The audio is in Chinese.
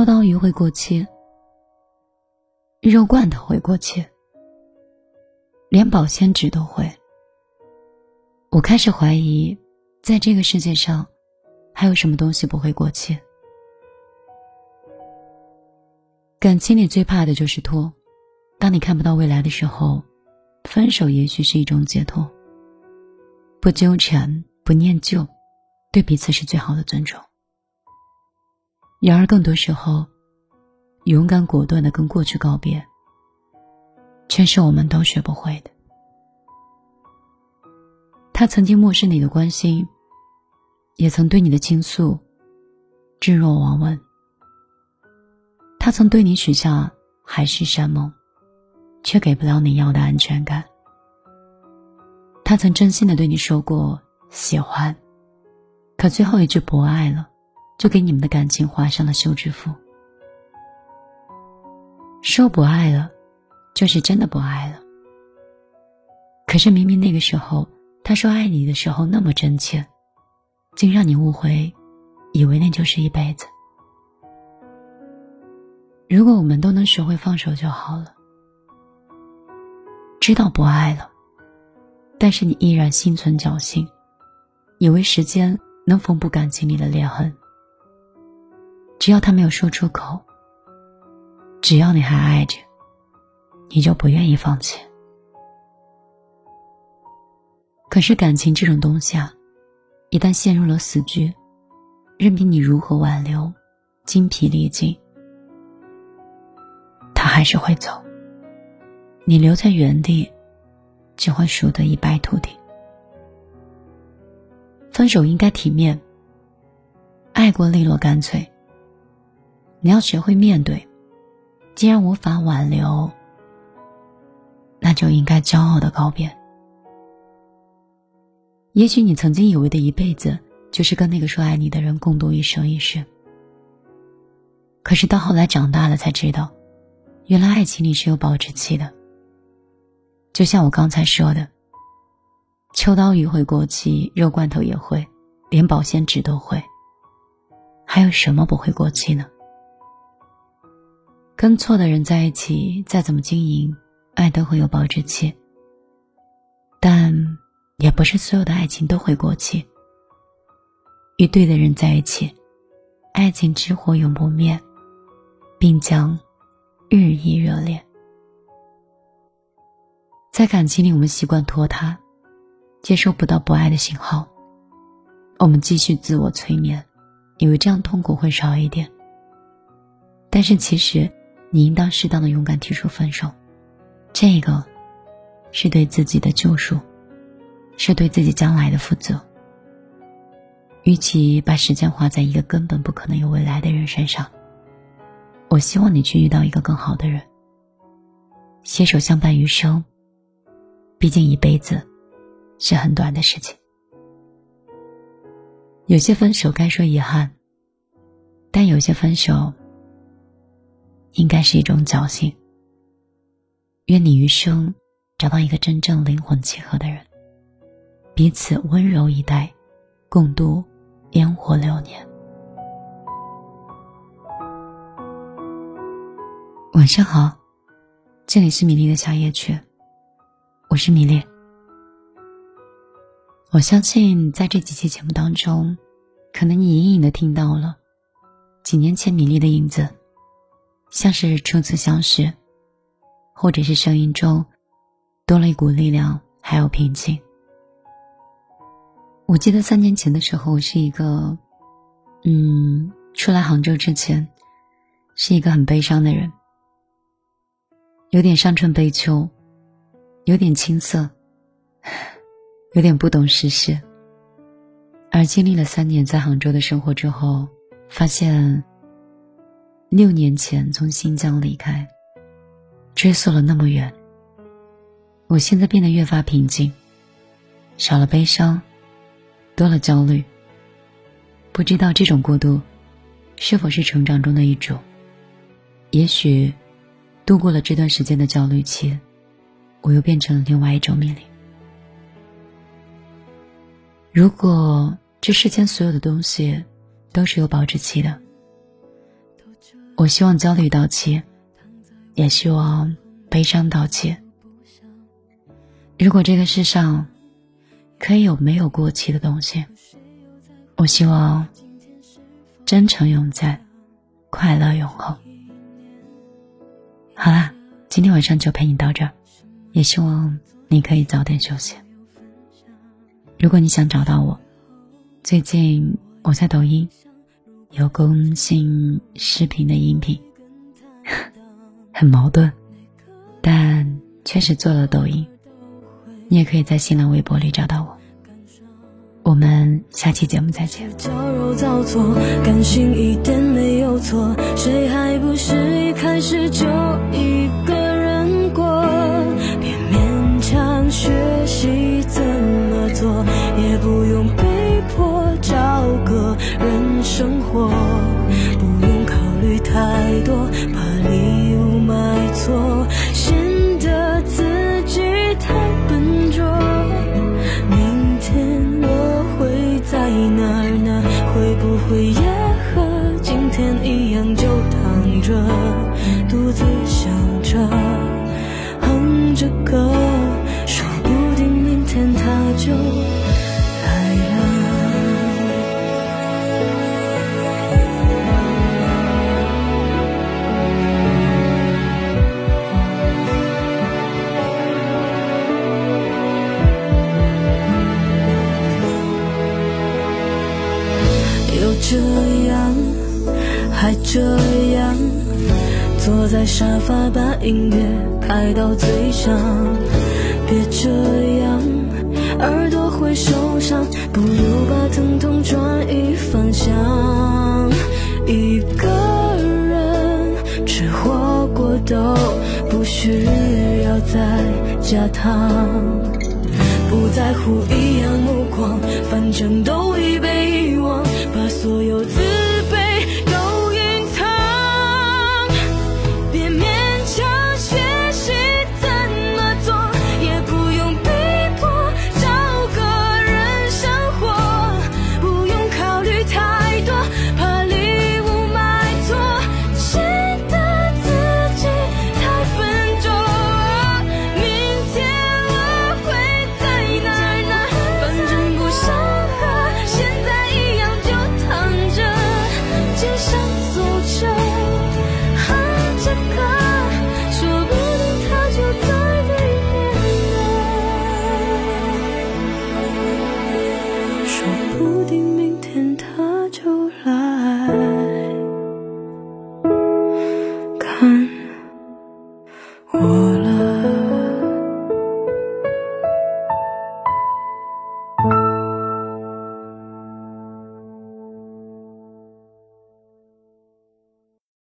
秋刀鱼会过期，肉罐头会过期，连保鲜纸都会。我开始怀疑，在这个世界上，还有什么东西不会过期？感情里最怕的就是拖。当你看不到未来的时候，分手也许是一种解脱。不纠缠，不念旧，对彼此是最好的尊重。然而，更多时候，勇敢果断的跟过去告别，却是我们都学不会的。他曾经漠视你的关心，也曾对你的倾诉置若罔闻。他曾对你许下海誓山盟，却给不了你要的安全感。他曾真心的对你说过喜欢，可最后一句不爱了，就给你们的感情画上了休止符。说不爱了，就是真的不爱了。可是明明那个时候。他说爱你的时候那么真切，竟让你误会，以为那就是一辈子。如果我们都能学会放手就好了。知道不爱了，但是你依然心存侥幸，以为时间能缝补感情里的裂痕。只要他没有说出口，只要你还爱着，你就不愿意放弃。可是感情这种东西啊，一旦陷入了死局，任凭你如何挽留，精疲力尽，他还是会走。你留在原地，只会输得一败涂地。分手应该体面，爱过利落干脆。你要学会面对，既然无法挽留，那就应该骄傲的告别。也许你曾经以为的一辈子，就是跟那个说爱你的人共度一生一世。可是到后来长大了才知道，原来爱情里是有保质期的。就像我刚才说的，秋刀鱼会过期，肉罐头也会，连保鲜纸都会。还有什么不会过期呢？跟错的人在一起，再怎么经营，爱都会有保质期。但。也不是所有的爱情都会过期。与对的人在一起，爱情之火永不灭，并将日益热烈。在感情里，我们习惯拖沓，接收不到不爱的信号，我们继续自我催眠，以为这样痛苦会少一点。但是其实，你应当适当的勇敢提出分手，这个是对自己的救赎。是对自己将来的负责。与其把时间花在一个根本不可能有未来的人身上，我希望你去遇到一个更好的人，携手相伴余生。毕竟一辈子是很短的事情。有些分手该说遗憾，但有些分手应该是一种侥幸。愿你余生找到一个真正灵魂契合的人。彼此温柔以待，共度烟火流年。晚上好，这里是米粒的小夜曲，我是米粒。我相信在这几期节目当中，可能你隐隐的听到了几年前米粒的影子，像是初次相识，或者是声音中多了一股力量，还有平静。我记得三年前的时候，是一个，嗯，出来杭州之前，是一个很悲伤的人，有点伤春悲秋，有点青涩，有点不懂世事。而经历了三年在杭州的生活之后，发现，六年前从新疆离开，追溯了那么远，我现在变得越发平静，少了悲伤。多了焦虑，不知道这种过渡是否是成长中的一种。也许度过了这段时间的焦虑期，我又变成了另外一种命令。如果这世间所有的东西都是有保质期的，我希望焦虑到期，也希望悲伤到期。如果这个世上可以有没有过期的东西，我希望真诚永在，快乐永恒。好啦，今天晚上就陪你到这儿，也希望你可以早点休息。如果你想找到我，最近我在抖音有更新视频的音频，很矛盾，但确实做了抖音。你也可以在新浪微博里找到我。我们下期节目再见。矫揉造作，感性一点没有错，谁还不是一开始就一个生活不用考虑太多，怕礼物买错，显得自己太笨拙。明天我会在哪呢？会不会也和今天一样，就躺着，独自想着，哼着歌，说不定明天他就。这样，还这样，坐在沙发把音乐开到最响。别这样，耳朵会受伤，不如把疼痛转移方向。一个人吃火锅都不需要再加糖，不在乎异样目光，反正都已被遗忘。把所有自。